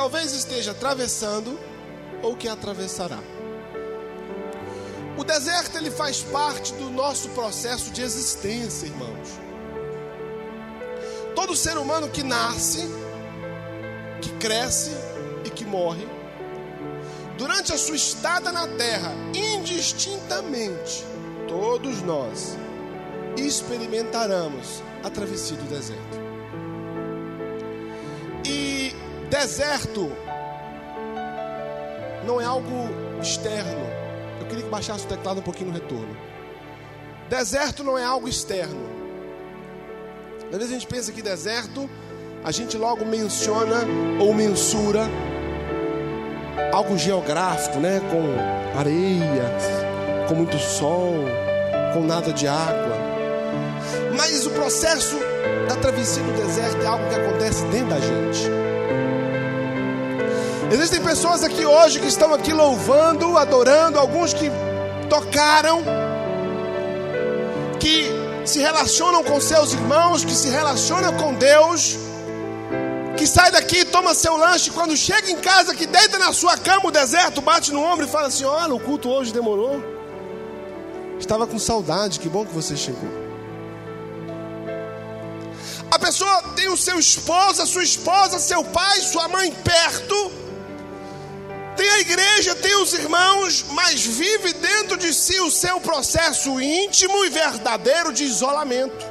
talvez esteja atravessando ou que atravessará. O deserto ele faz parte do nosso processo de existência, irmãos. Todo ser humano que nasce, que cresce e que morre, durante a sua estada na terra, indistintamente, todos nós experimentaremos a travessia do deserto. Deserto não é algo externo. Eu queria que baixasse o teclado um pouquinho no retorno. Deserto não é algo externo. Às vezes a gente pensa que deserto, a gente logo menciona ou mensura algo geográfico, né? Com areia, com muito sol, com nada de água. Mas o processo da travessia do deserto é algo que acontece dentro da gente. Existem pessoas aqui hoje que estão aqui louvando, adorando, alguns que tocaram, que se relacionam com seus irmãos, que se relacionam com Deus, que sai daqui, toma seu lanche, quando chega em casa, que deita na sua cama o deserto, bate no ombro e fala assim: Olha, o culto hoje demorou. Estava com saudade, que bom que você chegou. A pessoa tem o seu esposo, a sua esposa, seu pai, sua mãe perto igreja, tem os irmãos, mas vive dentro de si o seu processo íntimo e verdadeiro de isolamento.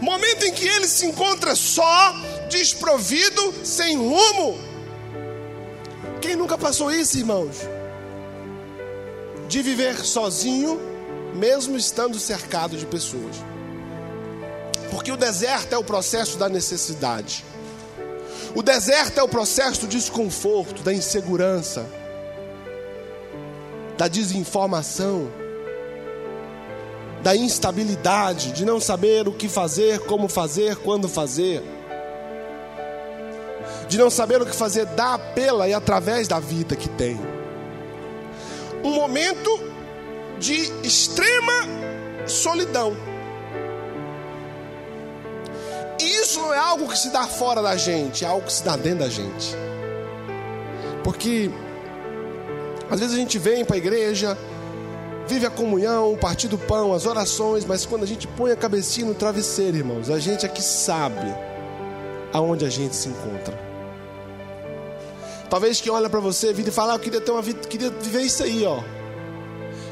Momento em que ele se encontra só, desprovido, sem rumo. Quem nunca passou isso, irmãos? De viver sozinho, mesmo estando cercado de pessoas. Porque o deserto é o processo da necessidade. O deserto é o processo do desconforto, da insegurança, da desinformação, da instabilidade, de não saber o que fazer, como fazer, quando fazer, de não saber o que fazer da, pela e através da vida que tem. Um momento de extrema solidão. É algo que se dá fora da gente, é algo que se dá dentro da gente. Porque às vezes a gente vem para a igreja, vive a comunhão, o partir do pão, as orações, mas quando a gente põe a cabecinha no travesseiro, irmãos, a gente é que sabe aonde a gente se encontra. Talvez quem olha para você, vida e fala, ah, eu queria ter uma vida, queria viver isso aí, ó.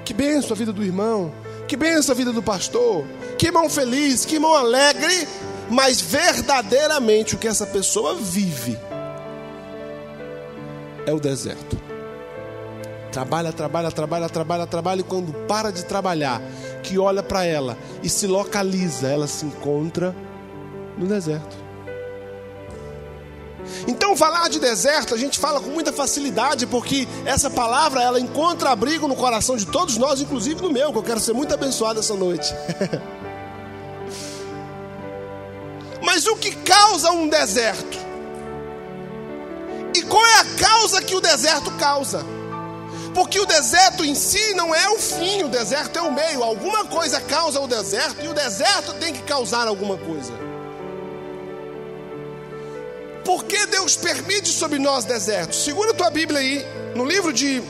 Que benção a vida do irmão, que benção a vida do pastor, que irmão feliz, que irmão alegre, mas verdadeiramente o que essa pessoa vive é o deserto. Trabalha, trabalha, trabalha, trabalha, trabalha, e quando para de trabalhar, que olha para ela e se localiza, ela se encontra no deserto. Então falar de deserto, a gente fala com muita facilidade, porque essa palavra ela encontra abrigo no coração de todos nós, inclusive no meu, que eu quero ser muito abençoado essa noite. Mas o que causa um deserto? E qual é a causa que o deserto causa? Porque o deserto em si não é o fim, o deserto é o meio. Alguma coisa causa o deserto e o deserto tem que causar alguma coisa. Por que Deus permite sobre nós desertos? Segura tua Bíblia aí, no livro de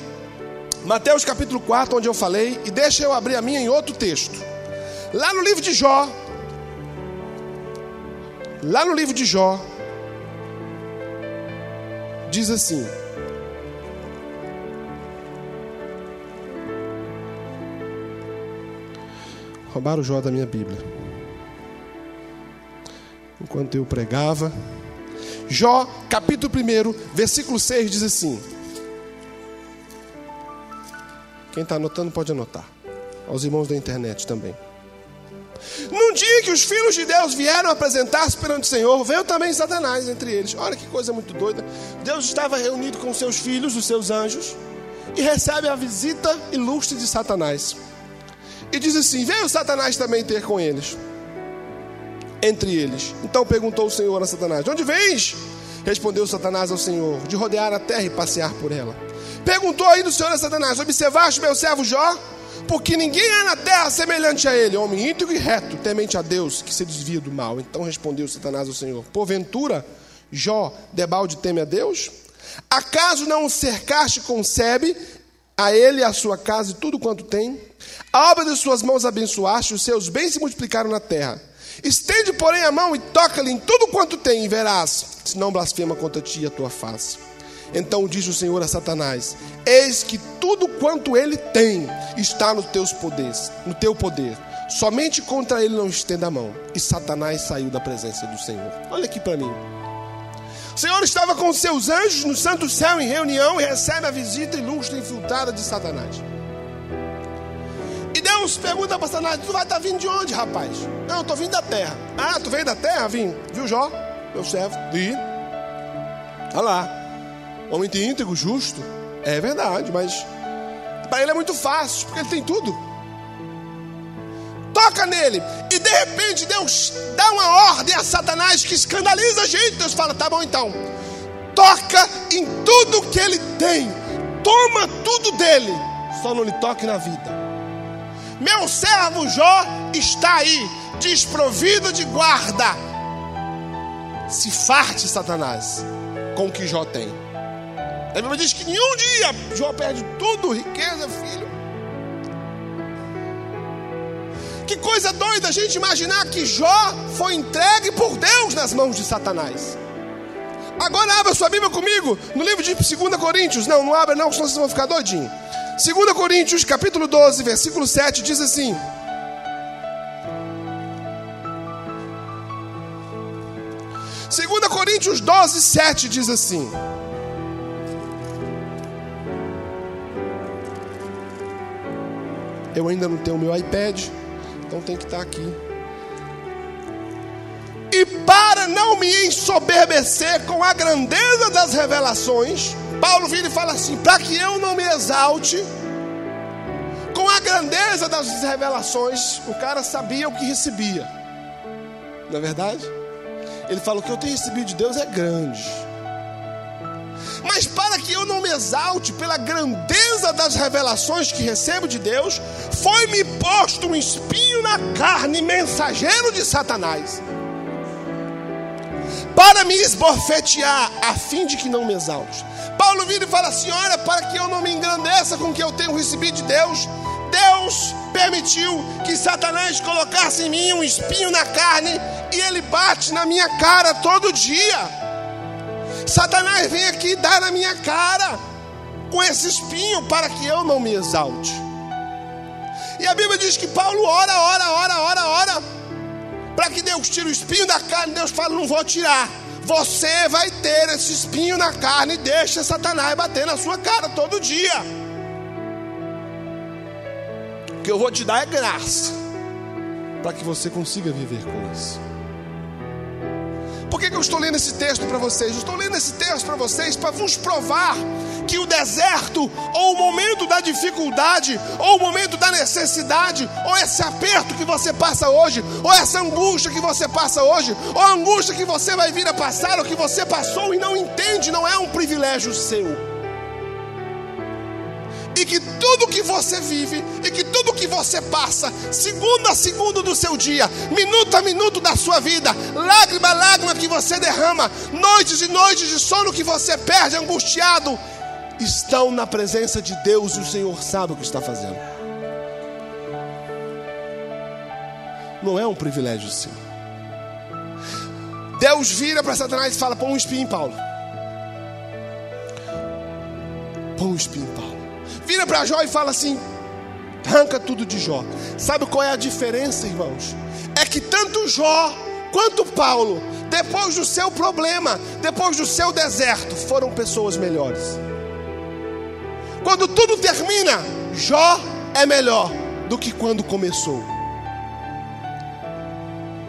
Mateus capítulo 4, onde eu falei, e deixa eu abrir a minha em outro texto. Lá no livro de Jó, Lá no livro de Jó, diz assim: Roubaram o Jó da minha Bíblia. Enquanto eu pregava. Jó, capítulo 1, versículo 6 diz assim: Quem está anotando pode anotar. Aos irmãos da internet também. Num dia que os filhos de Deus vieram apresentar-se perante o Senhor, veio também Satanás entre eles. Olha que coisa muito doida. Deus estava reunido com seus filhos, os seus anjos, e recebe a visita ilustre de Satanás. E diz assim: Veio Satanás também ter com eles, entre eles. Então perguntou o Senhor a Satanás: De onde vens? Respondeu Satanás ao Senhor: De rodear a terra e passear por ela. Perguntou aí do Senhor a Satanás: Observaste meu servo Jó? Porque ninguém é na terra semelhante a ele, homem íntegro e reto, temente a Deus, que se desvia do mal. Então respondeu Satanás ao Senhor: Porventura, Jó, debalde teme a Deus? Acaso não o cercaste com sebe, a ele, a sua casa e tudo quanto tem? A obra de suas mãos abençoaste, os seus bens se multiplicaram na terra. Estende, porém, a mão e toca-lhe em tudo quanto tem, e verás, se não blasfema contra ti a tua face. Então disse o Senhor a Satanás: Eis que tudo quanto ele tem está nos teus poderes, no teu poder. Somente contra ele não estenda a mão. E Satanás saiu da presença do Senhor. Olha aqui para mim. O Senhor estava com seus anjos no santo céu em reunião e recebe a visita ilustre infiltrada de Satanás. E Deus pergunta para Satanás: Tu vai estar tá vindo de onde, rapaz? Não, eu estou vindo da terra. Ah, tu veio da terra? Vim. Viu Jó? Meu servo. Vi. Olha lá. Homem íntegro, justo. É verdade, mas para ele é muito fácil, porque ele tem tudo toca nele. E de repente Deus dá uma ordem a Satanás que escandaliza a gente. Deus fala: tá bom então, toca em tudo que ele tem, toma tudo dele, só não lhe toque na vida. Meu servo Jó está aí, desprovido de guarda. Se farte, Satanás, com o que Jó tem. A Bíblia diz que nenhum dia Jó perde tudo, riqueza, filho. Que coisa doida a gente imaginar que Jó foi entregue por Deus nas mãos de Satanás. Agora abra sua Bíblia comigo no livro de 2 Coríntios. Não, não abra não, senão vocês vão ficar doidinhos. 2 Coríntios, capítulo 12, versículo 7, diz assim. Segunda Coríntios 12, 7 diz assim. Eu ainda não tenho o meu iPad. Então tem que estar aqui. E para não me ensoberbecer com a grandeza das revelações, Paulo vira e fala assim: para que eu não me exalte com a grandeza das revelações, o cara sabia o que recebia, não é verdade? Ele fala: o que eu tenho recebido de Deus é grande. Mas para que eu não me exalte pela grandeza das revelações que recebo de Deus, foi-me posto um espinho na carne, mensageiro de Satanás, para me esbofetear, a fim de que não me exalte. Paulo vira e fala assim: Olha, para que eu não me engrandeça com o que eu tenho recebido de Deus, Deus permitiu que Satanás colocasse em mim um espinho na carne e ele bate na minha cara todo dia. Satanás vem aqui dar na minha cara com esse espinho para que eu não me exalte. E a Bíblia diz que Paulo ora, ora, ora, ora, ora, para que Deus tire o espinho da carne. Deus fala: Não vou tirar. Você vai ter esse espinho na carne deixa Satanás bater na sua cara todo dia. O que eu vou te dar é graça, para que você consiga viver com isso. Por que, que eu estou lendo esse texto para vocês? Eu estou lendo esse texto para vocês para vos provar que o deserto, ou o momento da dificuldade, ou o momento da necessidade, ou esse aperto que você passa hoje, ou essa angústia que você passa hoje, ou a angústia que você vai vir a passar, ou que você passou e não entende, não é um privilégio seu e que tudo que você vive e que tudo que você passa, segundo a segundo do seu dia, minuto a minuto da sua vida, lágrima a lágrima que você derrama, noites e noites de sono que você perde angustiado, estão na presença de Deus e o Senhor sabe o que está fazendo. Não é um privilégio seu. Deus vira para Satanás e fala: põe um espinho em Paulo. Põe um espinho em Paulo vira para Jó e fala assim: arranca tudo de Jó. Sabe qual é a diferença, irmãos? É que tanto Jó quanto Paulo, depois do seu problema, depois do seu deserto, foram pessoas melhores. Quando tudo termina, Jó é melhor do que quando começou.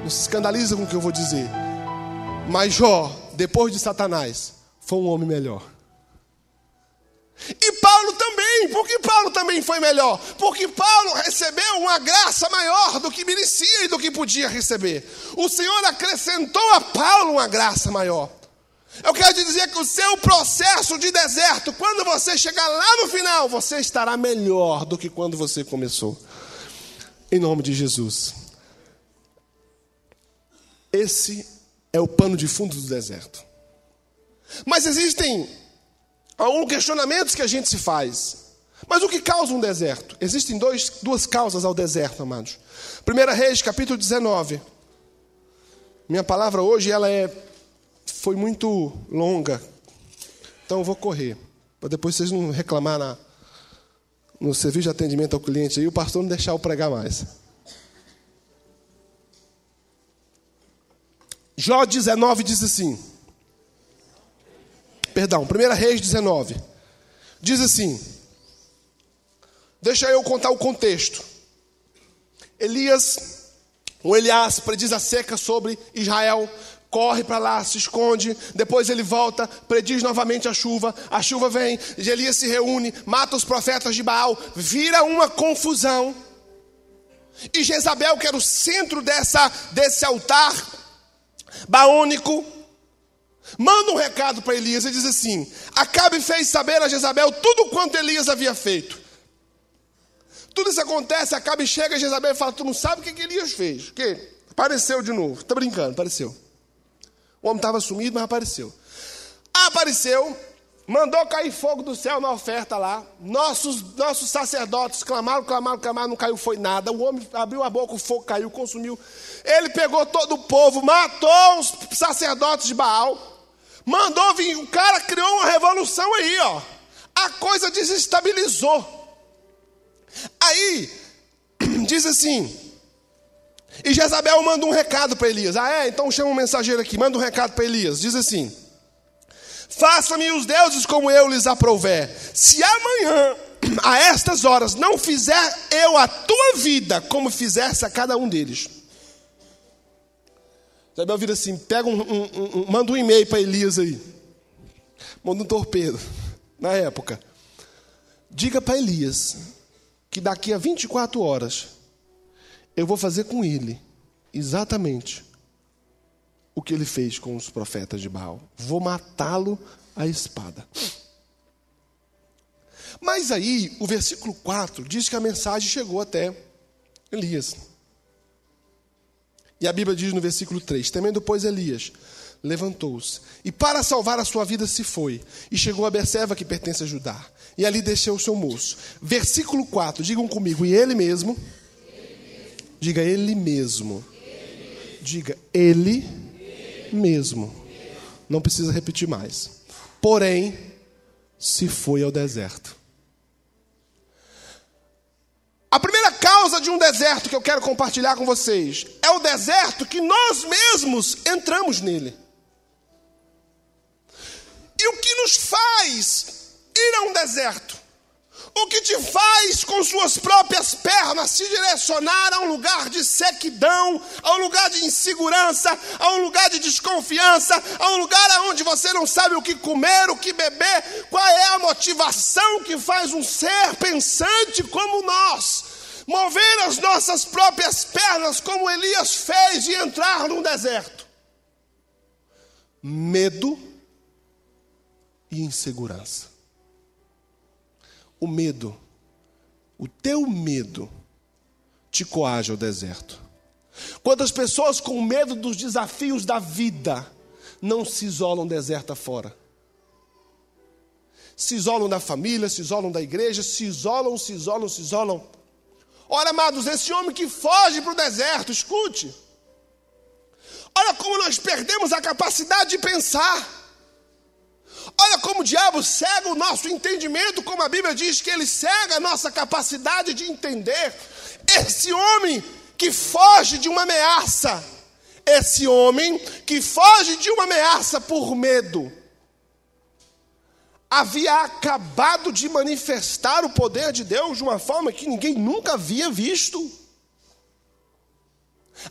Não se escandaliza com o que eu vou dizer. Mas Jó, depois de Satanás, foi um homem melhor. E Paulo também, porque Paulo também foi melhor, porque Paulo recebeu uma graça maior do que merecia e do que podia receber. O Senhor acrescentou a Paulo uma graça maior. Eu quero te dizer que o seu processo de deserto, quando você chegar lá no final, você estará melhor do que quando você começou. Em nome de Jesus. Esse é o pano de fundo do deserto. Mas existem alguns questionamentos que a gente se faz. Mas o que causa um deserto? Existem dois, duas causas ao deserto, amados. 1 Reis, capítulo 19. Minha palavra hoje ela é foi muito longa. Então eu vou correr, para depois vocês não reclamar na, no serviço de atendimento ao cliente aí, o pastor não deixar eu pregar mais. Jó 19 diz assim. Perdão, 1 Reis 19. Diz assim: Deixa eu contar o contexto. Elias, o Elias prediz a seca sobre Israel, corre para lá, se esconde, depois ele volta, prediz novamente a chuva, a chuva vem, Elias se reúne, mata os profetas de Baal, vira uma confusão. E Jezabel, que era o centro dessa, desse altar baônico, manda um recado para Elias e diz assim: Acabe fez saber a Jezabel tudo quanto Elias havia feito. Tudo isso acontece, acaba e chega Jezabel e fala: Tu não sabe o que, que Elias fez? O que? Apareceu de novo. Está brincando, apareceu. O homem estava sumido, mas apareceu. Apareceu, mandou cair fogo do céu na oferta lá. Nossos, nossos sacerdotes clamaram, clamaram, clamaram, não caiu, foi nada. O homem abriu a boca, o fogo caiu, consumiu. Ele pegou todo o povo, matou os sacerdotes de Baal, mandou vir. O cara criou uma revolução aí, ó. A coisa desestabilizou. Aí, diz assim. E Jezabel manda um recado para Elias. Ah, é? Então chama um mensageiro aqui, manda um recado para Elias. Diz assim: Faça-me os deuses como eu lhes aprouver. Se amanhã, a estas horas, não fizer eu a tua vida como fizesse a cada um deles. Jezabel vira assim: pega um, um, um manda um e-mail para Elias aí. Manda um torpedo. Na época. Diga para Elias que daqui a 24 horas eu vou fazer com ele exatamente o que ele fez com os profetas de Baal. Vou matá-lo à espada. Mas aí, o versículo 4 diz que a mensagem chegou até Elias. E a Bíblia diz no versículo 3: Temendo, pois, Elias, levantou-se e, para salvar a sua vida, se foi e chegou a Beceva, que pertence a Judá e ali deixou o seu moço. Versículo 4, digam comigo, e ele mesmo, diga ele mesmo, diga ele mesmo, não precisa repetir mais. Porém, se foi ao deserto. A primeira causa de um deserto que eu quero compartilhar com vocês é o deserto que nós mesmos entramos nele. E o que nos faz ir a um deserto. O que te faz com suas próprias pernas se direcionar a um lugar de sequidão, a um lugar de insegurança, a um lugar de desconfiança, a um lugar onde você não sabe o que comer, o que beber, qual é a motivação que faz um ser pensante como nós mover as nossas próprias pernas, como Elias fez, e entrar num deserto? Medo e insegurança o medo, o teu medo, te coage ao deserto. Quantas pessoas com medo dos desafios da vida não se isolam deserto afora? Se isolam da família, se isolam da igreja, se isolam, se isolam, se isolam. Ora, amados, esse homem que foge para o deserto, escute. Olha como nós perdemos a capacidade de pensar. Olha como o diabo cega o nosso entendimento, como a Bíblia diz que ele cega a nossa capacidade de entender. Esse homem que foge de uma ameaça, esse homem que foge de uma ameaça por medo, havia acabado de manifestar o poder de Deus de uma forma que ninguém nunca havia visto.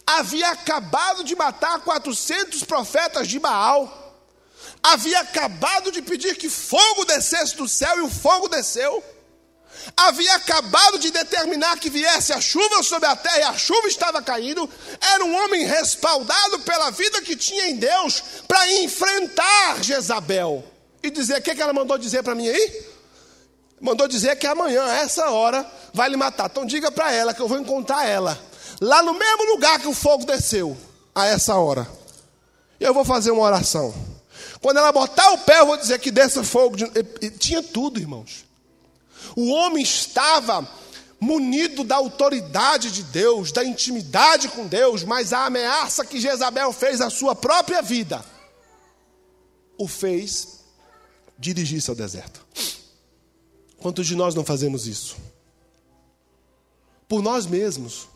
Havia acabado de matar 400 profetas de Baal havia acabado de pedir que fogo descesse do céu e o fogo desceu. Havia acabado de determinar que viesse a chuva sobre a terra e a chuva estava caindo. Era um homem respaldado pela vida que tinha em Deus para enfrentar Jezabel e dizer: o que, que ela mandou dizer para mim aí? Mandou dizer que amanhã, a essa hora, vai lhe matar. Então diga para ela que eu vou encontrar ela lá no mesmo lugar que o fogo desceu, a essa hora. E eu vou fazer uma oração. Quando ela botar o pé, eu vou dizer que desça fogo. De... Tinha tudo, irmãos. O homem estava munido da autoridade de Deus, da intimidade com Deus, mas a ameaça que Jezabel fez à sua própria vida o fez dirigir-se ao deserto. Quantos de nós não fazemos isso? Por nós mesmos.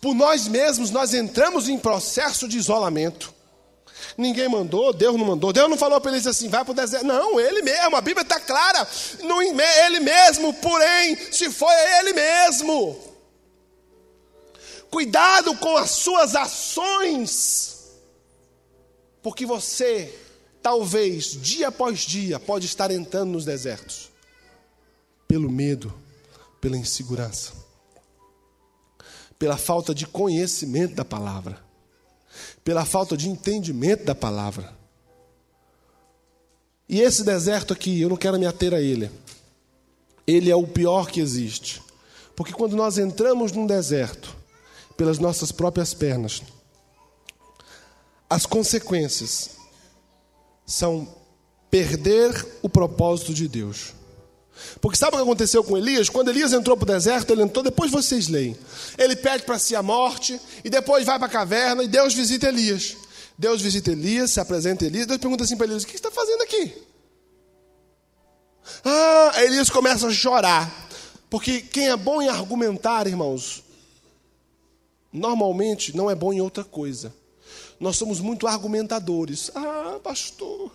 Por nós mesmos, nós entramos em processo de isolamento. Ninguém mandou, Deus não mandou. Deus não falou para eles assim, vai para o deserto. Não, ele mesmo, a Bíblia está clara. Não, ele mesmo, porém, se foi ele mesmo. Cuidado com as suas ações, porque você, talvez, dia após dia, pode estar entrando nos desertos pelo medo, pela insegurança, pela falta de conhecimento da palavra pela falta de entendimento da palavra. E esse deserto aqui, eu não quero me ater a ele. Ele é o pior que existe. Porque quando nós entramos num deserto, pelas nossas próprias pernas, as consequências são perder o propósito de Deus. Porque sabe o que aconteceu com Elias? Quando Elias entrou para o deserto, ele entrou, depois vocês leem. Ele pede para si a morte, e depois vai para a caverna, e Deus visita Elias. Deus visita Elias, se apresenta Elias, Deus pergunta assim para Elias: O que você está fazendo aqui? Ah, Elias começa a chorar. Porque quem é bom em argumentar, irmãos, normalmente não é bom em outra coisa. Nós somos muito argumentadores. Ah, pastor,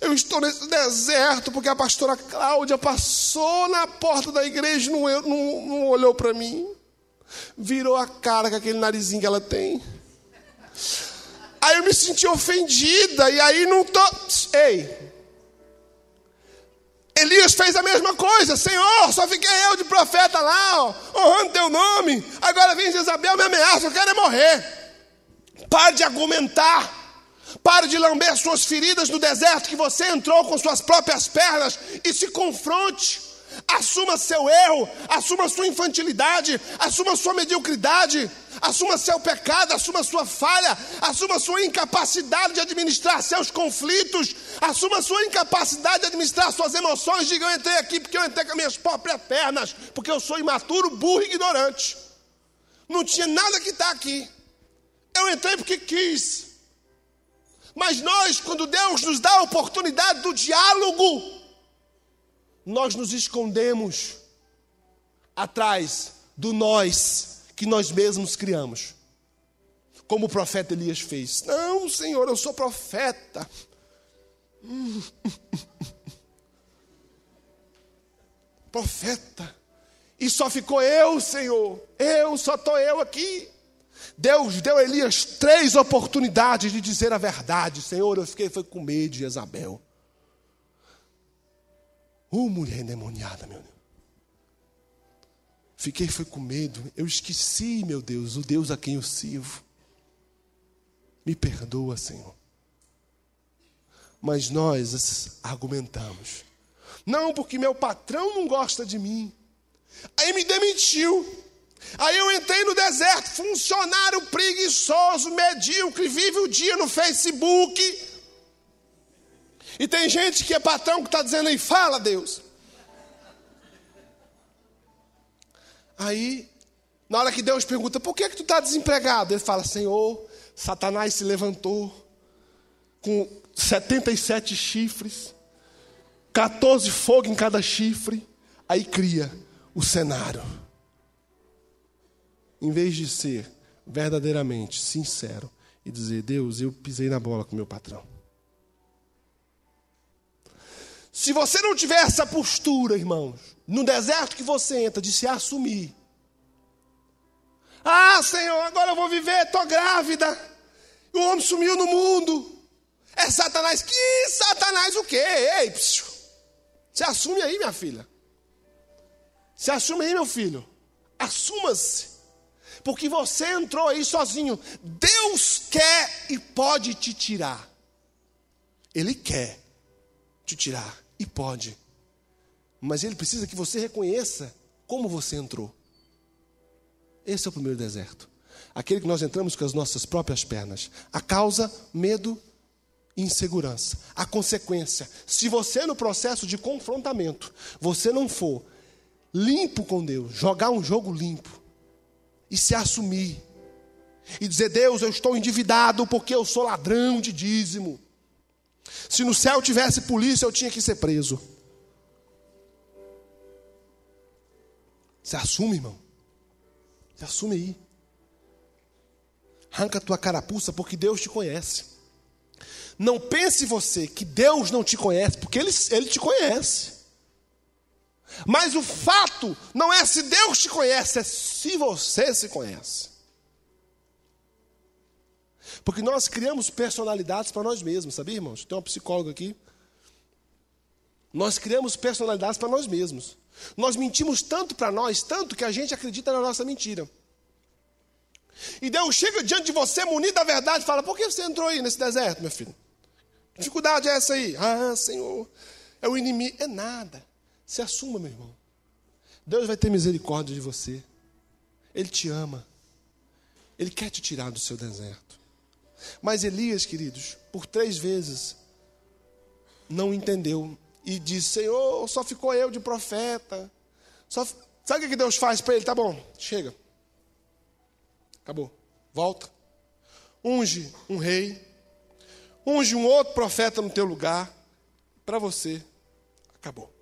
eu estou nesse deserto porque a pastora Cláudia passou na porta da igreja e não, não, não olhou para mim. Virou a cara com aquele narizinho que ela tem. Aí eu me senti ofendida e aí não tô. Ei! Elias fez a mesma coisa, Senhor, só fiquei eu de profeta lá, ó, honrando teu nome. Agora vem Jezabel me ameaça, eu quero é morrer. Pare de argumentar. Pare de lamber suas feridas no deserto que você entrou com suas próprias pernas e se confronte. Assuma seu erro, assuma sua infantilidade, assuma sua mediocridade, assuma seu pecado, assuma sua falha, assuma sua incapacidade de administrar seus conflitos, assuma sua incapacidade de administrar suas emoções. Diga: Eu entrei aqui porque eu entrei com as minhas próprias pernas, porque eu sou imaturo, burro e ignorante. Não tinha nada que está aqui. Eu entrei porque quis. Mas nós, quando Deus nos dá a oportunidade do diálogo, nós nos escondemos atrás do nós que nós mesmos criamos. Como o profeta Elias fez. Não, Senhor, eu sou profeta. profeta. E só ficou eu, Senhor. Eu, só estou eu aqui. Deus deu a Elias três oportunidades de dizer a verdade. Senhor, eu fiquei foi com medo de Isabel. Uh, mulher endemoniada, meu Deus. Fiquei foi com medo. Eu esqueci, meu Deus, o Deus a quem eu sirvo. Me perdoa, Senhor. Mas nós argumentamos. Não, porque meu patrão não gosta de mim. Aí me demitiu. Aí eu entrei no deserto, funcionário preguiçoso, medíocre, vive o dia no Facebook. E tem gente que é patrão que está dizendo aí, fala Deus. Aí, na hora que Deus pergunta, por que, que tu está desempregado? Ele fala, Senhor, Satanás se levantou com 77 chifres, 14 fogo em cada chifre, aí cria o cenário em vez de ser verdadeiramente sincero e dizer: Deus, eu pisei na bola com meu patrão. Se você não tiver essa postura, irmãos, no deserto que você entra, de se assumir. Ah, Senhor, agora eu vou viver, estou grávida. O homem sumiu no mundo. É Satanás. Que Satanás o quê? Ei, psiu. Se assume aí, minha filha. Se assume aí, meu filho. Assuma-se. Porque você entrou aí sozinho. Deus quer e pode te tirar. Ele quer te tirar e pode. Mas ele precisa que você reconheça como você entrou. Esse é o primeiro deserto. Aquele que nós entramos com as nossas próprias pernas. A causa, medo, insegurança. A consequência, se você no processo de confrontamento, você não for limpo com Deus, jogar um jogo limpo e se assumir e dizer: Deus, eu estou endividado porque eu sou ladrão de dízimo. Se no céu tivesse polícia, eu tinha que ser preso. Você assume, irmão. Você assume aí. Arranca tua carapuça porque Deus te conhece. Não pense você que Deus não te conhece, porque Ele, Ele te conhece. Mas o fato não é se Deus te conhece, é se você se conhece. Porque nós criamos personalidades para nós mesmos, sabia, irmãos? Tem uma psicóloga aqui. Nós criamos personalidades para nós mesmos. Nós mentimos tanto para nós, tanto que a gente acredita na nossa mentira. E Deus chega diante de você munido da verdade e fala: Por que você entrou aí nesse deserto, meu filho? Que dificuldade é essa aí? Ah, Senhor, é o inimigo. É nada. Se assuma, meu irmão. Deus vai ter misericórdia de você. Ele te ama. Ele quer te tirar do seu deserto. Mas Elias, queridos, por três vezes não entendeu e disse: Senhor, só ficou eu de profeta. Só... Sabe o que Deus faz para ele? Tá bom, chega. Acabou. Volta. Unge um rei. Unge um outro profeta no teu lugar. Para você. Acabou.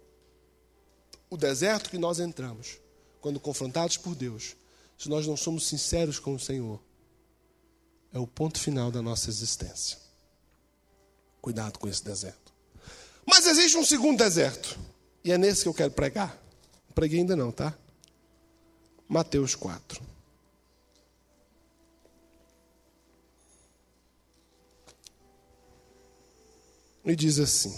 O deserto que nós entramos, quando confrontados por Deus, se nós não somos sinceros com o Senhor, é o ponto final da nossa existência. Cuidado com esse deserto. Mas existe um segundo deserto. E é nesse que eu quero pregar. Não preguei ainda não, tá? Mateus 4. e diz assim: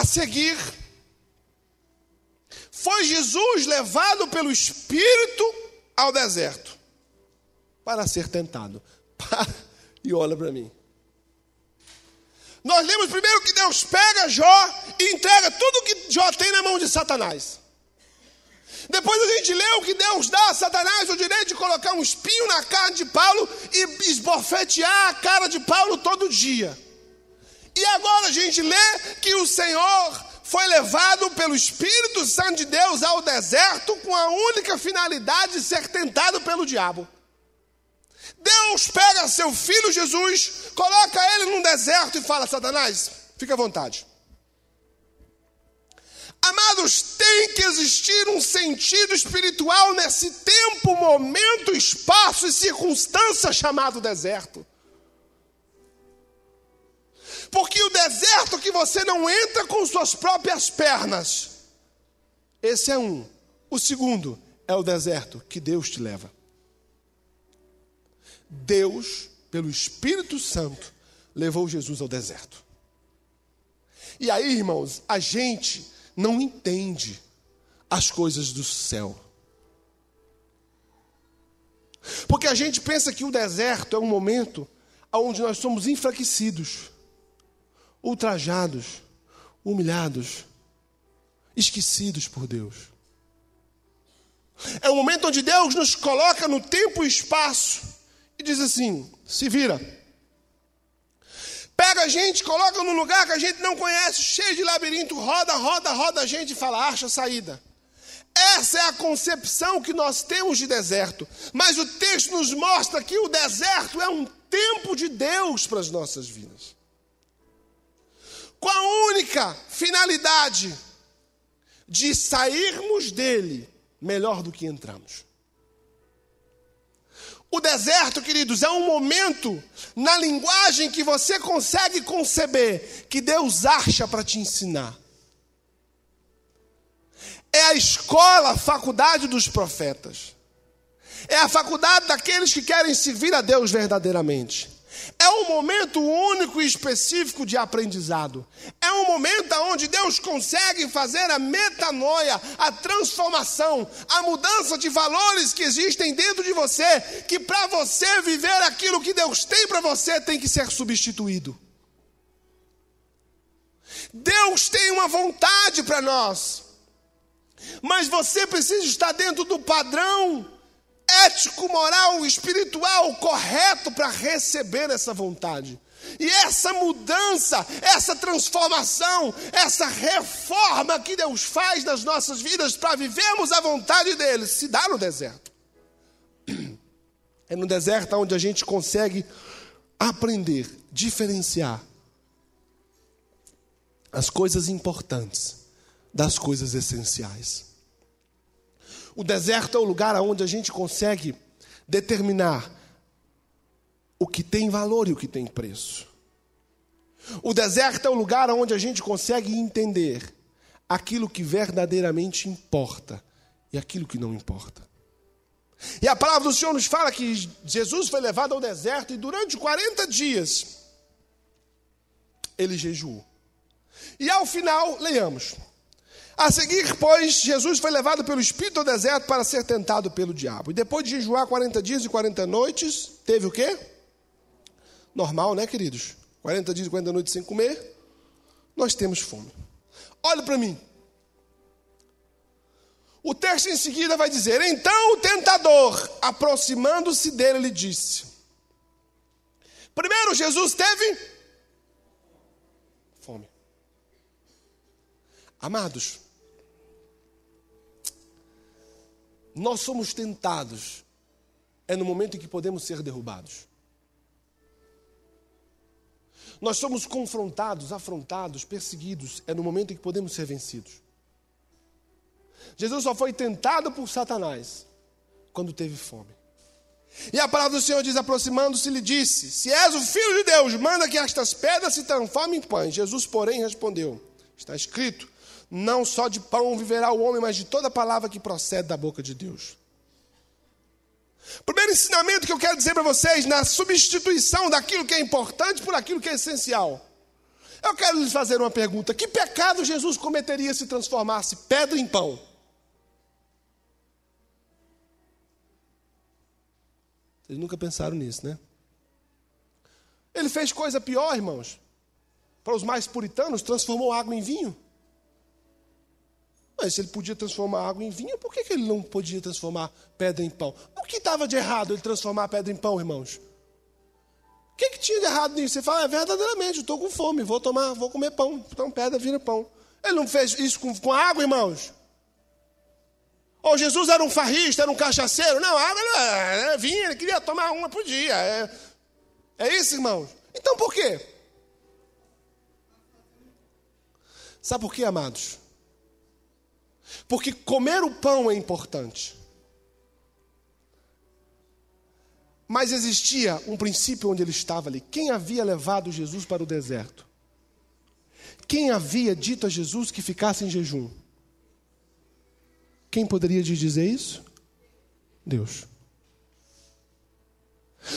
A seguir, foi Jesus levado pelo Espírito ao deserto para ser tentado. Para e olha para mim. Nós lemos primeiro que Deus pega Jó e entrega tudo que Jó tem na mão de Satanás. Depois a gente leu que Deus dá a Satanás o direito de colocar um espinho na carne de Paulo e esbofetear a cara de Paulo todo dia. E agora a gente lê que o Senhor foi levado pelo Espírito Santo de Deus ao deserto com a única finalidade de ser tentado pelo diabo. Deus pega seu filho Jesus, coloca ele num deserto e fala: Satanás, fica à vontade. Amados, tem que existir um sentido espiritual nesse tempo, momento, espaço e circunstância chamado deserto. Porque o deserto que você não entra com suas próprias pernas, esse é um. O segundo é o deserto que Deus te leva. Deus, pelo Espírito Santo, levou Jesus ao deserto. E aí, irmãos, a gente não entende as coisas do céu. Porque a gente pensa que o deserto é um momento onde nós somos enfraquecidos, ultrajados, humilhados, esquecidos por Deus. É um momento onde Deus nos coloca no tempo e espaço e diz assim: se vira. Pega a gente, coloca num lugar que a gente não conhece, cheio de labirinto, roda, roda, roda a gente e fala: acha saída. Essa é a concepção que nós temos de deserto. Mas o texto nos mostra que o deserto é um tempo de Deus para as nossas vidas. Com a única finalidade de sairmos dele melhor do que entramos. O deserto, queridos, é um momento na linguagem que você consegue conceber que Deus acha para te ensinar. É a escola, a faculdade dos profetas. É a faculdade daqueles que querem servir a Deus verdadeiramente. É um momento único e específico de aprendizado. É um momento onde Deus consegue fazer a metanoia, a transformação, a mudança de valores que existem dentro de você, que para você viver aquilo que Deus tem para você tem que ser substituído. Deus tem uma vontade para nós, mas você precisa estar dentro do padrão ético, moral, espiritual correto para receber essa vontade. E essa mudança, essa transformação, essa reforma que Deus faz nas nossas vidas para vivermos a vontade dele, se dá no deserto. É no deserto onde a gente consegue aprender, diferenciar as coisas importantes das coisas essenciais. O deserto é o lugar onde a gente consegue determinar o que tem valor e o que tem preço. O deserto é o lugar onde a gente consegue entender aquilo que verdadeiramente importa e aquilo que não importa. E a palavra do Senhor nos fala que Jesus foi levado ao deserto e durante 40 dias ele jejuou. E ao final, leiamos. A seguir, pois, Jesus foi levado pelo Espírito ao deserto para ser tentado pelo diabo. E depois de jejuar 40 dias e 40 noites, teve o quê? Normal, né, queridos? 40 dias e 40 noites sem comer, nós temos fome. Olha para mim. O texto em seguida vai dizer: Então o tentador, aproximando-se dele, lhe disse: Primeiro, Jesus teve fome. Amados, nós somos tentados, é no momento em que podemos ser derrubados. Nós somos confrontados, afrontados, perseguidos, é no momento em que podemos ser vencidos. Jesus só foi tentado por Satanás quando teve fome. E a palavra do Senhor diz: aproximando-se, lhe disse: Se és o filho de Deus, manda que estas pedras se transformem em pães. Jesus, porém, respondeu: Está escrito: Não só de pão viverá o homem, mas de toda palavra que procede da boca de Deus. Primeiro ensinamento que eu quero dizer para vocês, na substituição daquilo que é importante por aquilo que é essencial. Eu quero lhes fazer uma pergunta: que pecado Jesus cometeria se transformasse pedra em pão? Vocês nunca pensaram nisso, né? Ele fez coisa pior, irmãos. Para os mais puritanos, transformou água em vinho. Mas se ele podia transformar água em vinho, por que, que ele não podia transformar pedra em pão? O que estava de errado ele transformar pedra em pão, irmãos? O que, que tinha de errado nisso? Você fala, é verdadeiramente, estou com fome, vou tomar, vou comer pão. Então pedra vira pão. Ele não fez isso com, com água, irmãos? Ou Jesus era um farrista, era um cachaceiro? Não, água não é vinho, ele queria tomar uma por dia. É, é isso, irmãos? Então por quê? Sabe por quê, amados? Porque comer o pão é importante. Mas existia um princípio onde ele estava ali. Quem havia levado Jesus para o deserto? Quem havia dito a Jesus que ficasse em jejum? Quem poderia te dizer isso? Deus.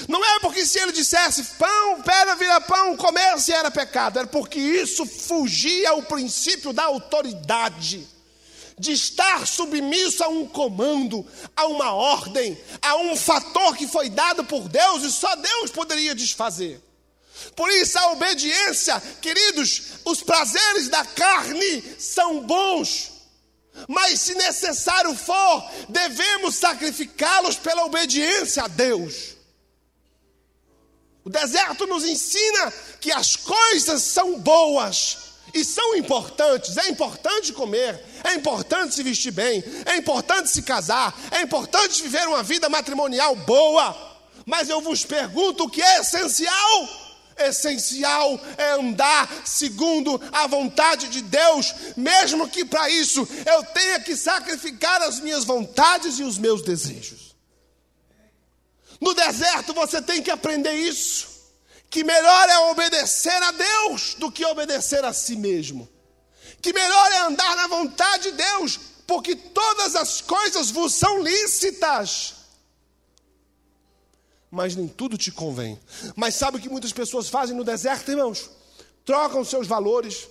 Não é porque se ele dissesse pão, pedra vira pão, comer se era pecado, era porque isso fugia ao princípio da autoridade de estar submisso a um comando, a uma ordem, a um fator que foi dado por Deus e só Deus poderia desfazer. Por isso, a obediência, queridos, os prazeres da carne são bons, mas se necessário for, devemos sacrificá-los pela obediência a Deus. O deserto nos ensina que as coisas são boas, e são importantes. É importante comer, é importante se vestir bem, é importante se casar, é importante viver uma vida matrimonial boa. Mas eu vos pergunto o que é essencial? Essencial é andar segundo a vontade de Deus, mesmo que para isso eu tenha que sacrificar as minhas vontades e os meus desejos. No deserto você tem que aprender isso que melhor é obedecer a Deus do que obedecer a si mesmo. Que melhor é andar na vontade de Deus, porque todas as coisas vos são lícitas. Mas nem tudo te convém. Mas sabe o que muitas pessoas fazem no deserto, irmãos? Trocam seus valores.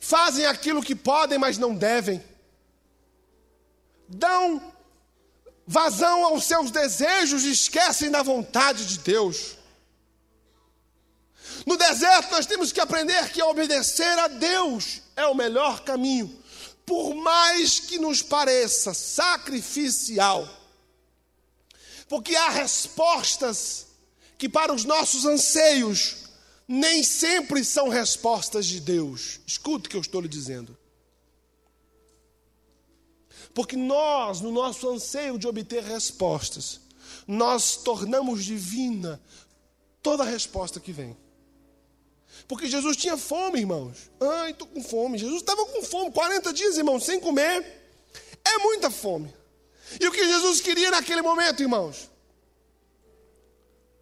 Fazem aquilo que podem, mas não devem. Dão vazão aos seus desejos e esquecem da vontade de Deus. No deserto nós temos que aprender que obedecer a Deus é o melhor caminho, por mais que nos pareça sacrificial. Porque há respostas que para os nossos anseios nem sempre são respostas de Deus. Escute o que eu estou lhe dizendo. Porque nós, no nosso anseio de obter respostas, nós tornamos divina toda resposta que vem. Porque Jesus tinha fome, irmãos. Ai, estou com fome. Jesus estava com fome, 40 dias, irmãos, sem comer. É muita fome. E o que Jesus queria naquele momento, irmãos?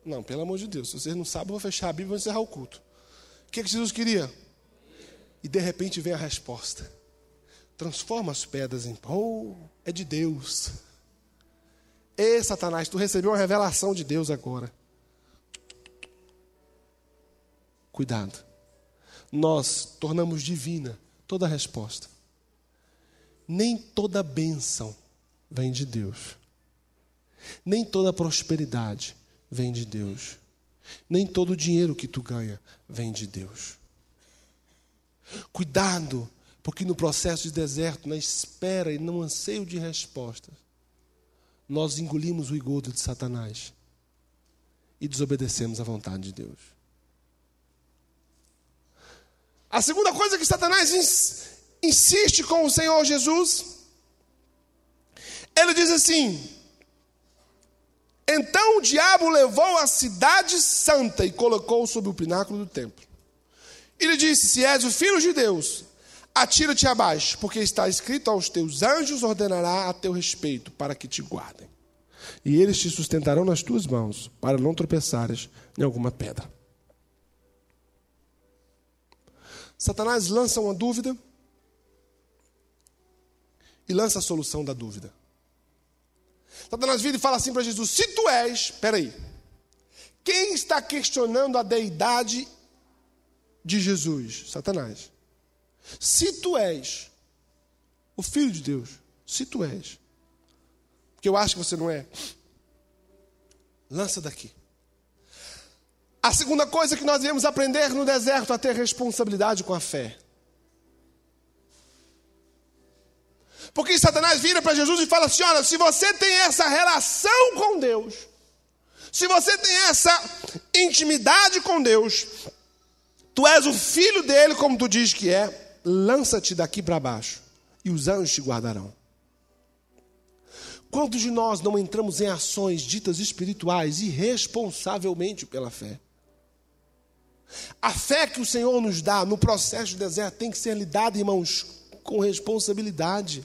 Não, pelo amor de Deus, se vocês não sabem, eu vou fechar a Bíblia e vou encerrar o culto. O que, é que Jesus queria? E de repente vem a resposta. Transforma as pedras em pão. Oh, é de Deus. Ei, Satanás, tu recebeu uma revelação de Deus agora. Cuidado. Nós tornamos divina toda resposta. Nem toda bênção vem de Deus. Nem toda prosperidade vem de Deus. Nem todo o dinheiro que tu ganha vem de Deus. Cuidado, porque no processo de deserto, na espera e no anseio de respostas, nós engolimos o engodo de Satanás e desobedecemos à vontade de Deus. A segunda coisa que Satanás insiste com o Senhor Jesus, ele diz assim: então o diabo levou a cidade santa e colocou sobre o pináculo do templo. E lhe disse: Se és o filho de Deus, atira-te abaixo, porque está escrito: Aos teus anjos ordenará a teu respeito, para que te guardem. E eles te sustentarão nas tuas mãos, para não tropeçares em alguma pedra. Satanás lança uma dúvida e lança a solução da dúvida. Satanás vira e fala assim para Jesus: Se tu és, peraí, quem está questionando a deidade de Jesus? Satanás. Se tu és o Filho de Deus, se tu és, porque eu acho que você não é, lança daqui. A segunda coisa que nós devemos aprender no deserto é ter responsabilidade com a fé. Porque Satanás vira para Jesus e fala assim: olha, se você tem essa relação com Deus, se você tem essa intimidade com Deus, tu és o filho dele, como tu diz que é, lança-te daqui para baixo e os anjos te guardarão. Quantos de nós não entramos em ações ditas espirituais irresponsavelmente pela fé? A fé que o Senhor nos dá no processo do deserto tem que ser lidada, irmãos, com responsabilidade.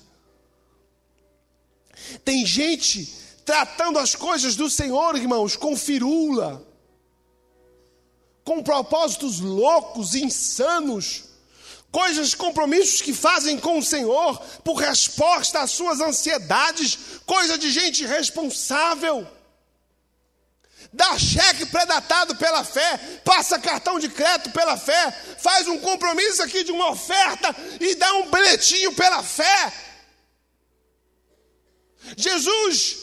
Tem gente tratando as coisas do Senhor, irmãos, com firula, com propósitos loucos, insanos, coisas, compromissos que fazem com o Senhor por resposta às suas ansiedades, coisa de gente irresponsável. Dá cheque predatado pela fé, passa cartão de crédito pela fé, faz um compromisso aqui de uma oferta e dá um bilhetinho pela fé. Jesus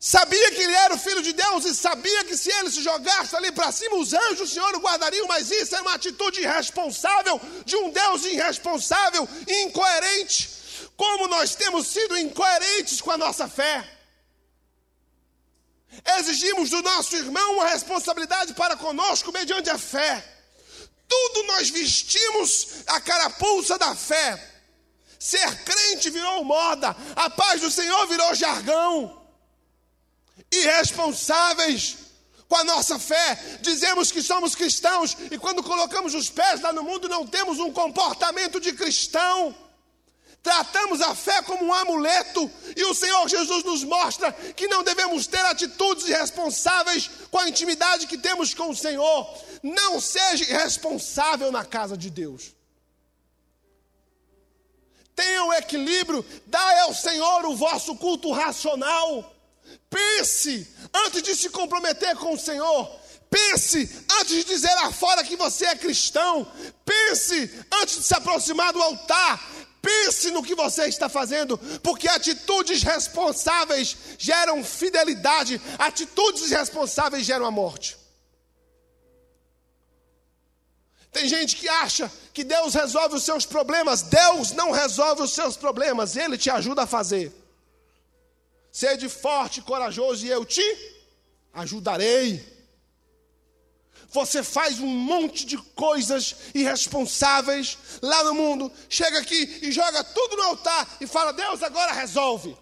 sabia que ele era o filho de Deus e sabia que se ele se jogasse ali para cima, os anjos do Senhor o guardariam, mas isso é uma atitude irresponsável de um Deus irresponsável e incoerente. Como nós temos sido incoerentes com a nossa fé. Exigimos do nosso irmão uma responsabilidade para conosco mediante a fé. Tudo nós vestimos a carapuça da fé. Ser crente virou moda, a paz do Senhor virou jargão. Irresponsáveis com a nossa fé, dizemos que somos cristãos e quando colocamos os pés lá no mundo não temos um comportamento de cristão. Tratamos a fé como um amuleto e o Senhor Jesus nos mostra que não devemos ter atitudes irresponsáveis com a intimidade que temos com o Senhor. Não seja irresponsável na casa de Deus tenha o equilíbrio, dai ao Senhor o vosso culto racional. Pense antes de se comprometer com o Senhor. Pense antes de dizer lá fora que você é cristão. Pense antes de se aproximar do altar. Pense no que você está fazendo, porque atitudes responsáveis geram fidelidade, atitudes irresponsáveis geram a morte. Tem gente que acha que Deus resolve os seus problemas. Deus não resolve os seus problemas, Ele te ajuda a fazer. Sede forte corajoso, e eu te ajudarei. Você faz um monte de coisas irresponsáveis lá no mundo, chega aqui e joga tudo no altar e fala: Deus agora resolve.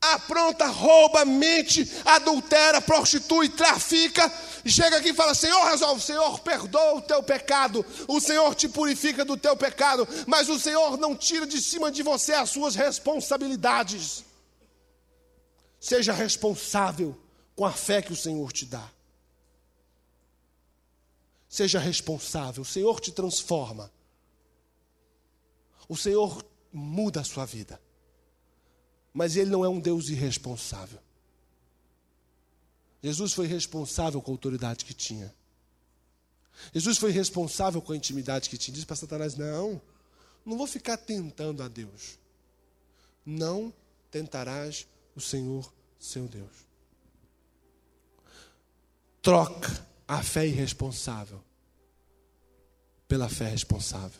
Apronta, rouba, mente, adultera, prostitui, trafica, chega aqui e fala: Senhor, resolve, Senhor, perdoa o teu pecado, o Senhor te purifica do teu pecado, mas o Senhor não tira de cima de você as suas responsabilidades. Seja responsável com a fé que o Senhor te dá. Seja responsável, o Senhor te transforma. O Senhor muda a sua vida. Mas ele não é um Deus irresponsável. Jesus foi responsável com a autoridade que tinha. Jesus foi responsável com a intimidade que tinha. Diz para Satanás: Não, não vou ficar tentando a Deus. Não tentarás o Senhor, seu Deus. Troca a fé irresponsável pela fé responsável.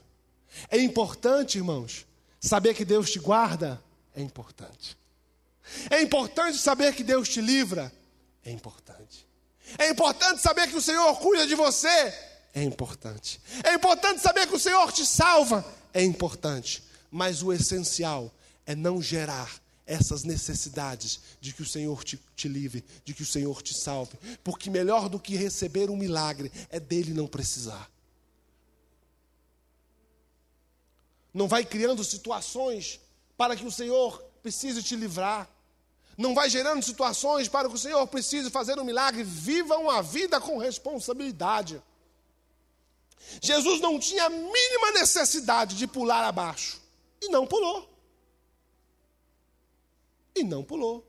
É importante, irmãos, saber que Deus te guarda é importante. É importante saber que Deus te livra. É importante. É importante saber que o Senhor cuida de você. É importante. É importante saber que o Senhor te salva. É importante. Mas o essencial é não gerar essas necessidades de que o Senhor te, te, livre, de que o Senhor te salve. Porque melhor do que receber um milagre é dele não precisar. Não vai criando situações para que o Senhor precise te livrar. Não vai gerando situações para que o Senhor precise fazer um milagre. Vivam a vida com responsabilidade. Jesus não tinha a mínima necessidade de pular abaixo. E não pulou. E não pulou.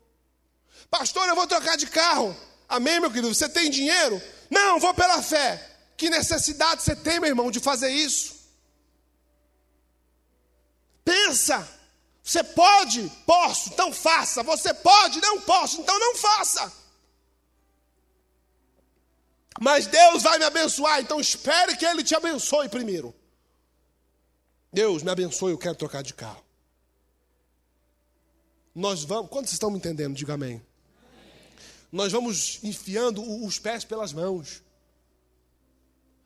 Pastor, eu vou trocar de carro. Amém, meu querido? Você tem dinheiro? Não, vou pela fé. Que necessidade você tem, meu irmão, de fazer isso? Pensa. Você pode? Posso, então faça. Você pode? Não posso, então não faça. Mas Deus vai me abençoar, então espere que Ele te abençoe primeiro. Deus me abençoe, eu quero trocar de carro. Nós vamos, quando vocês estão me entendendo, diga amém. amém. Nós vamos enfiando os pés pelas mãos.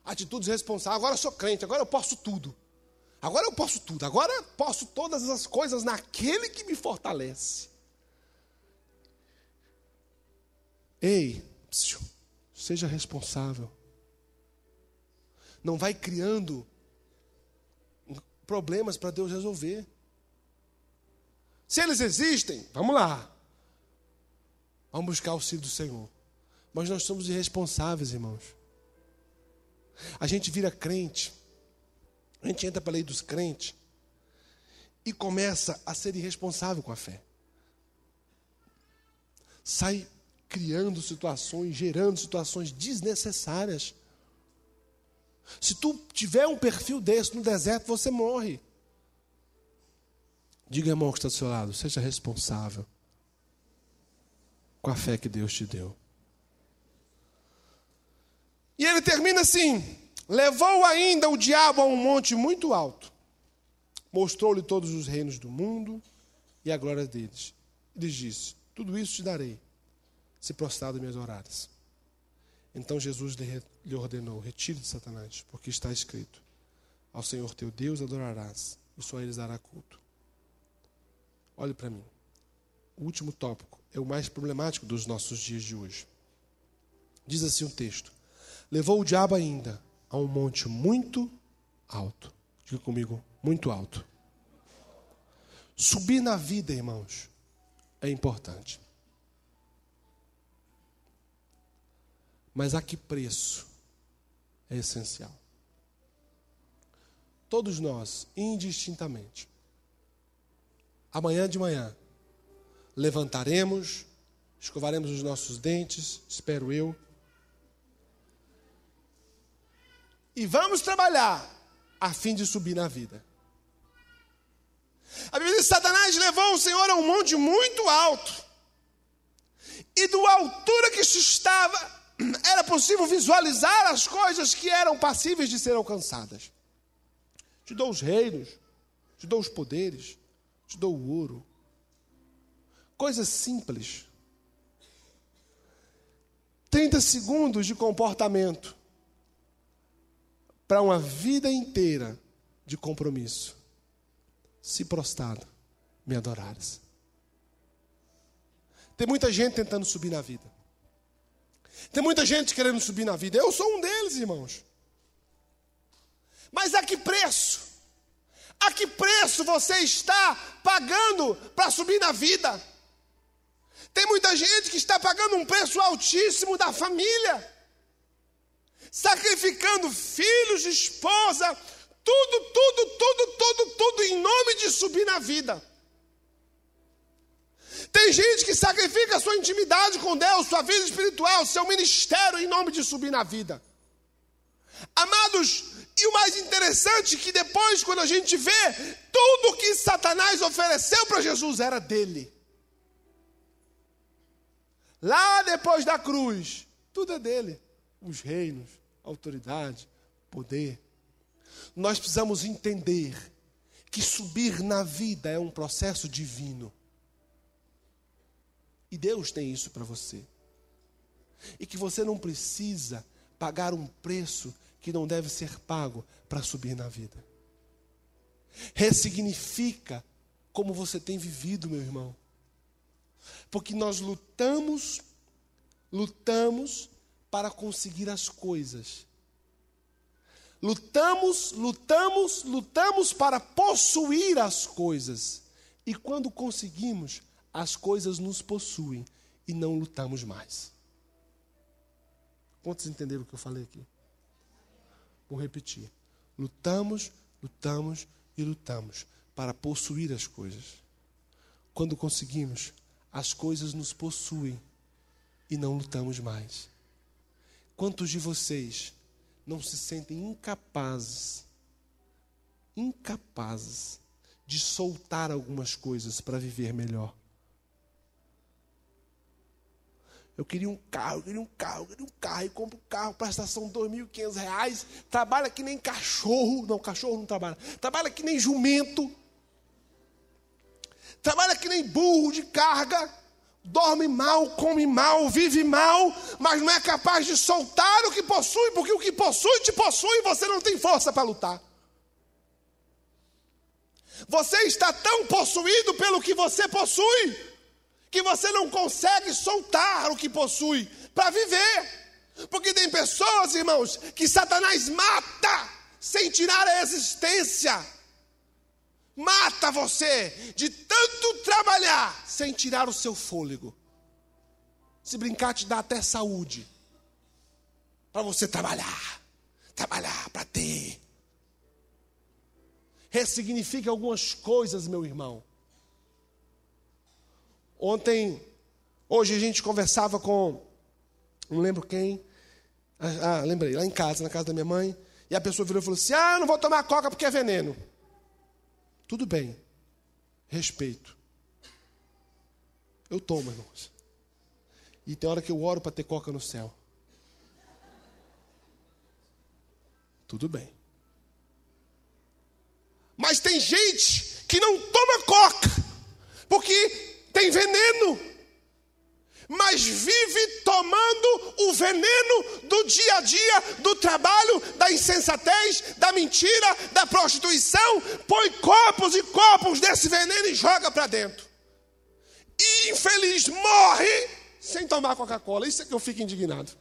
Atitudes responsáveis. Agora eu sou crente, agora eu posso tudo. Agora eu posso tudo, agora posso todas as coisas naquele que me fortalece. Ei, seja responsável. Não vai criando problemas para Deus resolver. Se eles existem, vamos lá. Vamos buscar o auxílio do Senhor. Mas nós somos irresponsáveis, irmãos. A gente vira crente a gente entra para a lei dos crentes e começa a ser irresponsável com a fé. Sai criando situações, gerando situações desnecessárias. Se tu tiver um perfil desse no deserto, você morre. Diga, irmão, que está do seu lado, seja responsável com a fé que Deus te deu. E ele termina assim: Levou ainda o diabo a um monte muito alto, mostrou-lhe todos os reinos do mundo e a glória deles. E lhes disse: Tudo isso te darei, se prostrado me adorares. Então Jesus lhe ordenou: Retire de Satanás, porque está escrito: Ao Senhor teu Deus adorarás, e só eles dará culto. Olhe para mim. O último tópico é o mais problemático dos nossos dias de hoje. Diz assim o texto: Levou o diabo ainda a um monte muito alto. Diga comigo, muito alto. Subir na vida, irmãos, é importante. Mas a que preço é essencial? Todos nós, indistintamente, amanhã de manhã, levantaremos, escovaremos os nossos dentes, espero eu, e vamos trabalhar a fim de subir na vida. A Bíblia diz Satanás levou o Senhor a um monte muito alto. E do altura que se estava, era possível visualizar as coisas que eram passíveis de ser alcançadas. Te dou os reinos, te dou os poderes, te dou o ouro. Coisas simples. 30 segundos de comportamento para uma vida inteira de compromisso. Se prostrado, me adorares. Tem muita gente tentando subir na vida. Tem muita gente querendo subir na vida. Eu sou um deles, irmãos. Mas a que preço? A que preço você está pagando para subir na vida? Tem muita gente que está pagando um preço altíssimo da família, sacrificando filhos, esposa, tudo, tudo, tudo, tudo, tudo em nome de subir na vida. Tem gente que sacrifica sua intimidade com Deus, sua vida espiritual, seu ministério em nome de subir na vida. Amados, e o mais interessante é que depois, quando a gente vê, tudo que Satanás ofereceu para Jesus era dele. Lá depois da cruz, tudo é dele. Os reinos, autoridade, poder. Nós precisamos entender que subir na vida é um processo divino. E Deus tem isso para você. E que você não precisa pagar um preço que não deve ser pago para subir na vida. Ressignifica como você tem vivido, meu irmão. Porque nós lutamos, lutamos para conseguir as coisas. Lutamos, lutamos, lutamos para possuir as coisas. E quando conseguimos, as coisas nos possuem e não lutamos mais. Quantos entenderam o que eu falei aqui? Vou repetir. Lutamos, lutamos e lutamos para possuir as coisas. Quando conseguimos, as coisas nos possuem e não lutamos mais. Quantos de vocês não se sentem incapazes, incapazes de soltar algumas coisas para viver melhor? Eu queria um carro, eu queria um carro, eu queria um carro. E compro um carro, prestação R$ 2.500. Trabalha que nem cachorro. Não, cachorro não trabalha. Trabalha que nem jumento. Trabalha que nem burro de carga. Dorme mal, come mal, vive mal. Mas não é capaz de soltar o que possui. Porque o que possui te possui e você não tem força para lutar. Você está tão possuído pelo que você possui que você não consegue soltar o que possui para viver. Porque tem pessoas, irmãos, que Satanás mata sem tirar a existência. Mata você de tanto trabalhar sem tirar o seu fôlego. Se brincar, te dá até saúde para você trabalhar, trabalhar para ter. Ressignifique algumas coisas, meu irmão. Ontem, hoje a gente conversava com, não lembro quem, ah, ah, lembrei, lá em casa, na casa da minha mãe, e a pessoa virou e falou assim: Ah, não vou tomar coca porque é veneno. Tudo bem, respeito. Eu tomo, irmãos. E tem hora que eu oro para ter coca no céu. Tudo bem. Mas tem gente que não toma coca, porque tem veneno, mas vive tomando o veneno do dia a dia, do trabalho, da insensatez, da mentira, da prostituição, põe copos e copos desse veneno e joga para dentro. E infeliz morre sem tomar Coca-Cola. Isso é que eu fico indignado.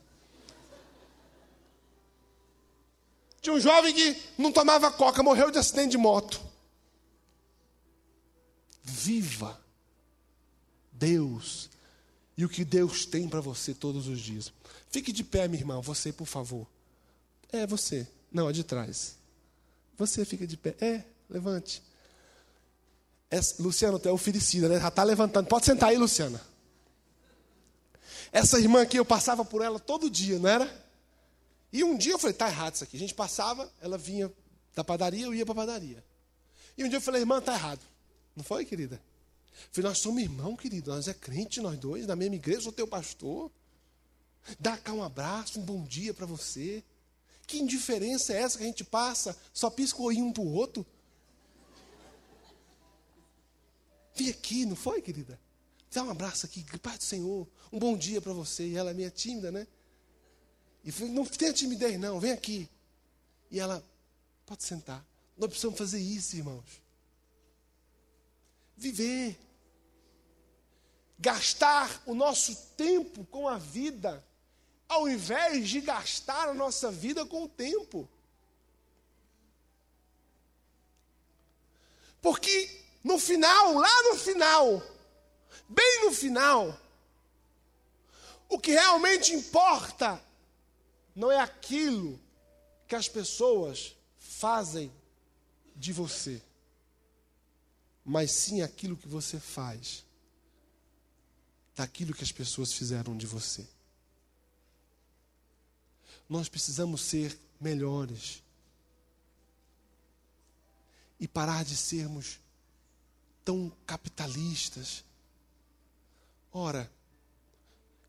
Tinha um jovem que não tomava coca, morreu de acidente de moto. Viva Deus e o que Deus tem para você todos os dias. Fique de pé, minha irmã, você, por favor. É você. Não, é de trás. Você fica de pé. É, levante. Essa, Luciano, tu é oferecida, né? Já está levantando. Pode sentar aí, Luciana. Essa irmã aqui, eu passava por ela todo dia, não era? E um dia eu falei, tá errado isso aqui. A gente passava, ela vinha da padaria, eu ia para a padaria. E um dia eu falei, irmã, tá errado. Não foi, querida? Falei, nós somos irmãos, querido, nós é crente, nós dois, na mesma igreja, sou teu pastor. Dá cá um abraço, um bom dia para você. Que indiferença é essa que a gente passa? Só pisca o olhinho um para o outro? Vem aqui, não foi, querida? Dá um abraço aqui, Pai do Senhor. Um bom dia para você. E ela é meio tímida, né? E falei, não tenha timidez, não, vem aqui. E ela, pode sentar. Nós precisamos fazer isso, irmãos. Viver. Gastar o nosso tempo com a vida ao invés de gastar a nossa vida com o tempo. Porque no final, lá no final, bem no final, o que realmente importa não é aquilo que as pessoas fazem de você, mas sim aquilo que você faz daquilo que as pessoas fizeram de você. Nós precisamos ser melhores. E parar de sermos tão capitalistas. Ora,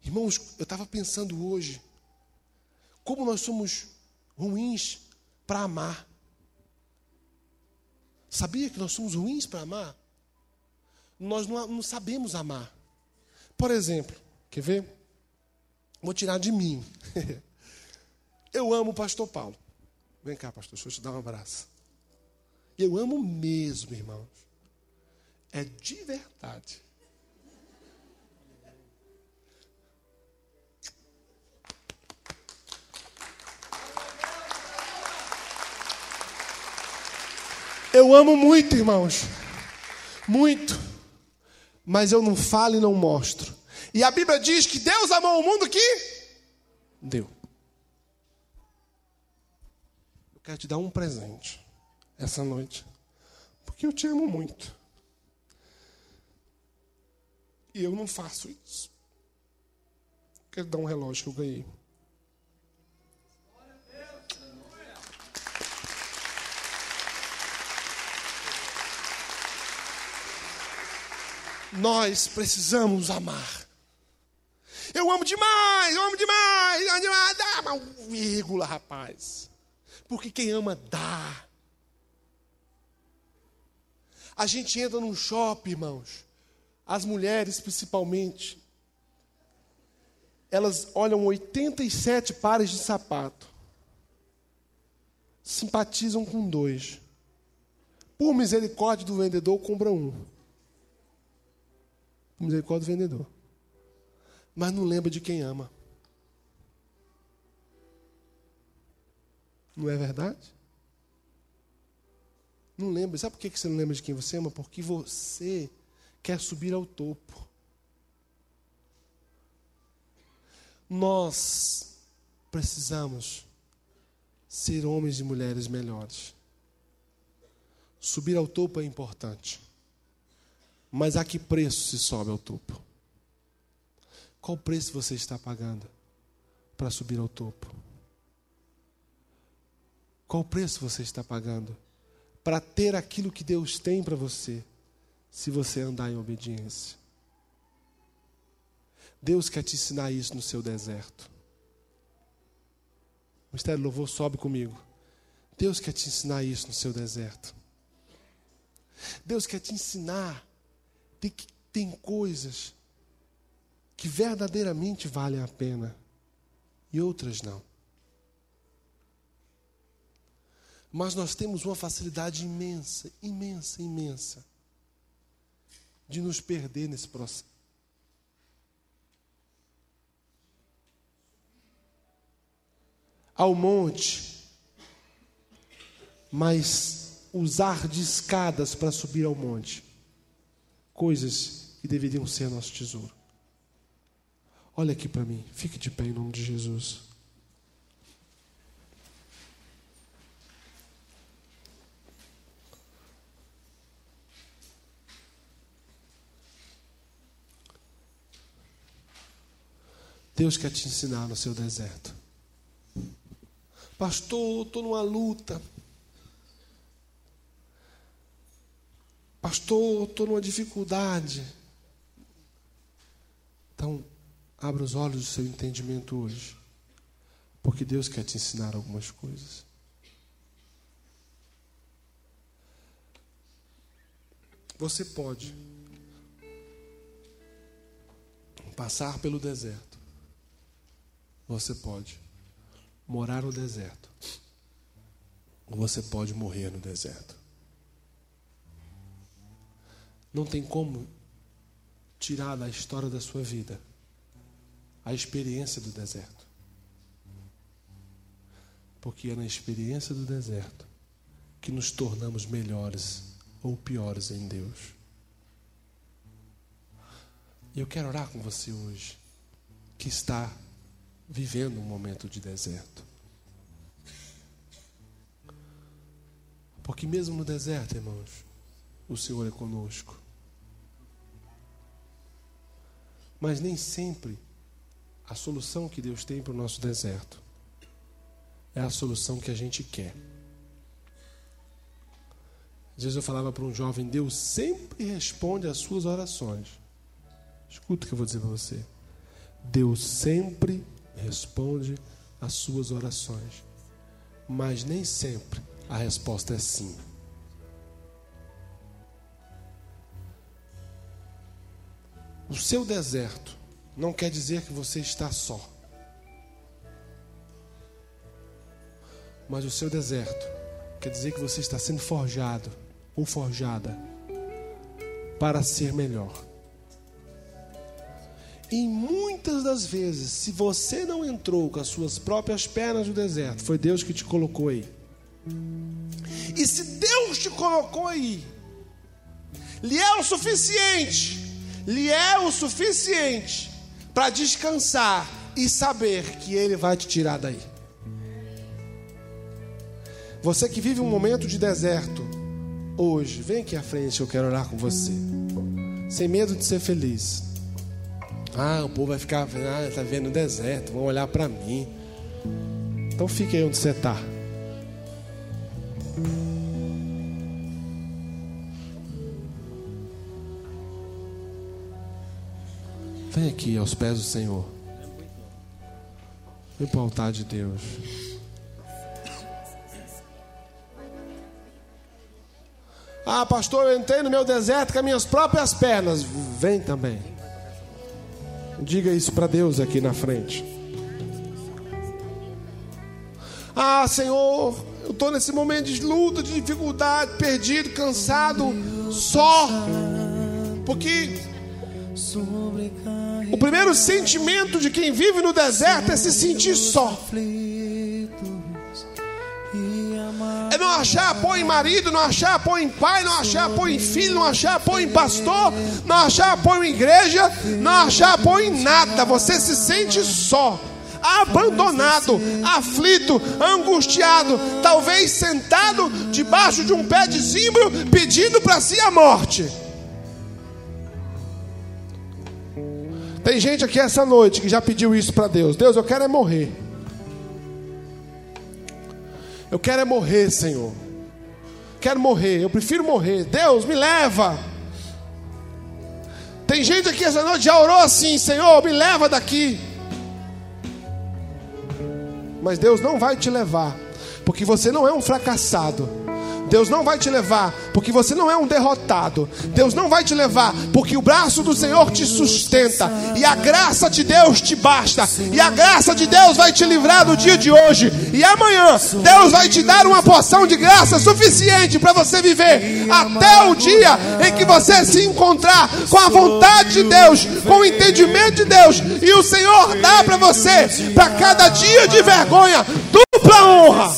irmãos, eu estava pensando hoje, como nós somos ruins para amar. Sabia que nós somos ruins para amar? Nós não, não sabemos amar. Por exemplo, quer ver? Vou tirar de mim. Eu amo o pastor Paulo. Vem cá, pastor, deixa eu te dar um abraço. Eu amo mesmo, irmãos. É de verdade. Eu amo muito, irmãos. Muito. Mas eu não falo e não mostro. E a Bíblia diz que Deus amou o mundo que deu. quero te dar um presente essa noite, porque eu te amo muito. E eu não faço isso. Quero dar um relógio que eu ganhei. Nós precisamos amar. Eu amo demais, eu amo demais, eu amo demais. Dá uma vírgula, rapaz. Porque quem ama dá. A gente entra num shopping, irmãos. As mulheres, principalmente, elas olham 87 pares de sapato. Simpatizam com dois. Por misericórdia do vendedor, compra um. Misericórdia do vendedor. Mas não lembra de quem ama. Não é verdade? Não lembra. Sabe por que você não lembra de quem você ama? Porque você quer subir ao topo. Nós precisamos ser homens e mulheres melhores. Subir ao topo é importante. Mas a que preço se sobe ao topo? Qual preço você está pagando para subir ao topo? Qual preço você está pagando para ter aquilo que Deus tem para você, se você andar em obediência? Deus quer te ensinar isso no seu deserto. O mistério louvor sobe comigo. Deus quer te ensinar isso no seu deserto. Deus quer te ensinar de que tem coisas que verdadeiramente valem a pena e outras não. Mas nós temos uma facilidade imensa, imensa, imensa, de nos perder nesse processo. Ao monte, mas usar de escadas para subir ao monte, coisas que deveriam ser nosso tesouro. Olha aqui para mim, fique de pé em nome de Jesus. Deus quer te ensinar no seu deserto. Pastor, estou numa luta. Pastor, estou numa dificuldade. Então, Abra os olhos do seu entendimento hoje. Porque Deus quer te ensinar algumas coisas. Você pode passar pelo deserto. Você pode morar no deserto. Ou você pode morrer no deserto. Não tem como tirar da história da sua vida a experiência do deserto. Porque é na experiência do deserto que nos tornamos melhores ou piores em Deus. E eu quero orar com você hoje, que está vivendo um momento de deserto. Porque mesmo no deserto, irmãos, o Senhor é conosco. Mas nem sempre a solução que Deus tem para o nosso deserto é a solução que a gente quer. Às vezes eu falava para um jovem: Deus sempre responde às suas orações. Escuta o que eu vou dizer para você. Deus sempre responde às suas orações, mas nem sempre a resposta é sim. O seu deserto não quer dizer que você está só. Mas o seu deserto quer dizer que você está sendo forjado ou forjada para ser melhor. E muitas das vezes, se você não entrou com as suas próprias pernas no deserto, foi Deus que te colocou aí. E se Deus te colocou aí, lhe é o suficiente, lhe é o suficiente para descansar e saber que Ele vai te tirar daí. Você que vive um momento de deserto hoje, vem aqui à frente, eu quero orar com você. Sem medo de ser feliz. Ah, o povo vai ficar, ah, tá vendo o deserto, vão olhar para mim. Então fique aí onde você está. Vem aqui aos pés do Senhor. Vem para o altar de Deus. Ah, pastor, eu entrei no meu deserto com as minhas próprias pernas. Vem também. Diga isso para Deus aqui na frente. Ah, Senhor, eu estou nesse momento de luta, de dificuldade, perdido, cansado, só. Porque o primeiro sentimento de quem vive no deserto é se sentir só. É não achar apoio em marido, não achar apoio em pai, não achar apoio em filho, não achar apoio em pastor, não achar apoio em igreja, não achar apoio em nada. Você se sente só abandonado, aflito, angustiado, talvez sentado debaixo de um pé de zimbro, pedindo para si a morte. Tem gente aqui essa noite que já pediu isso para Deus. Deus, eu quero é morrer. Eu quero é morrer, Senhor. Quero morrer, eu prefiro morrer. Deus, me leva. Tem gente aqui essa noite já orou assim: Senhor, me leva daqui. Mas Deus não vai te levar, porque você não é um fracassado. Deus não vai te levar porque você não é um derrotado. Deus não vai te levar porque o braço do Senhor te sustenta e a graça de Deus te basta. E a graça de Deus vai te livrar do dia de hoje. E amanhã Deus vai te dar uma porção de graça suficiente para você viver até o dia em que você se encontrar com a vontade de Deus, com o entendimento de Deus e o Senhor dá para você para cada dia de vergonha dupla honra.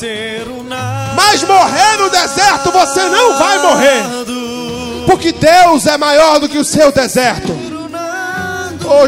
Mas morrer no deserto você não vai morrer. Porque Deus é maior do que o seu deserto. Oh,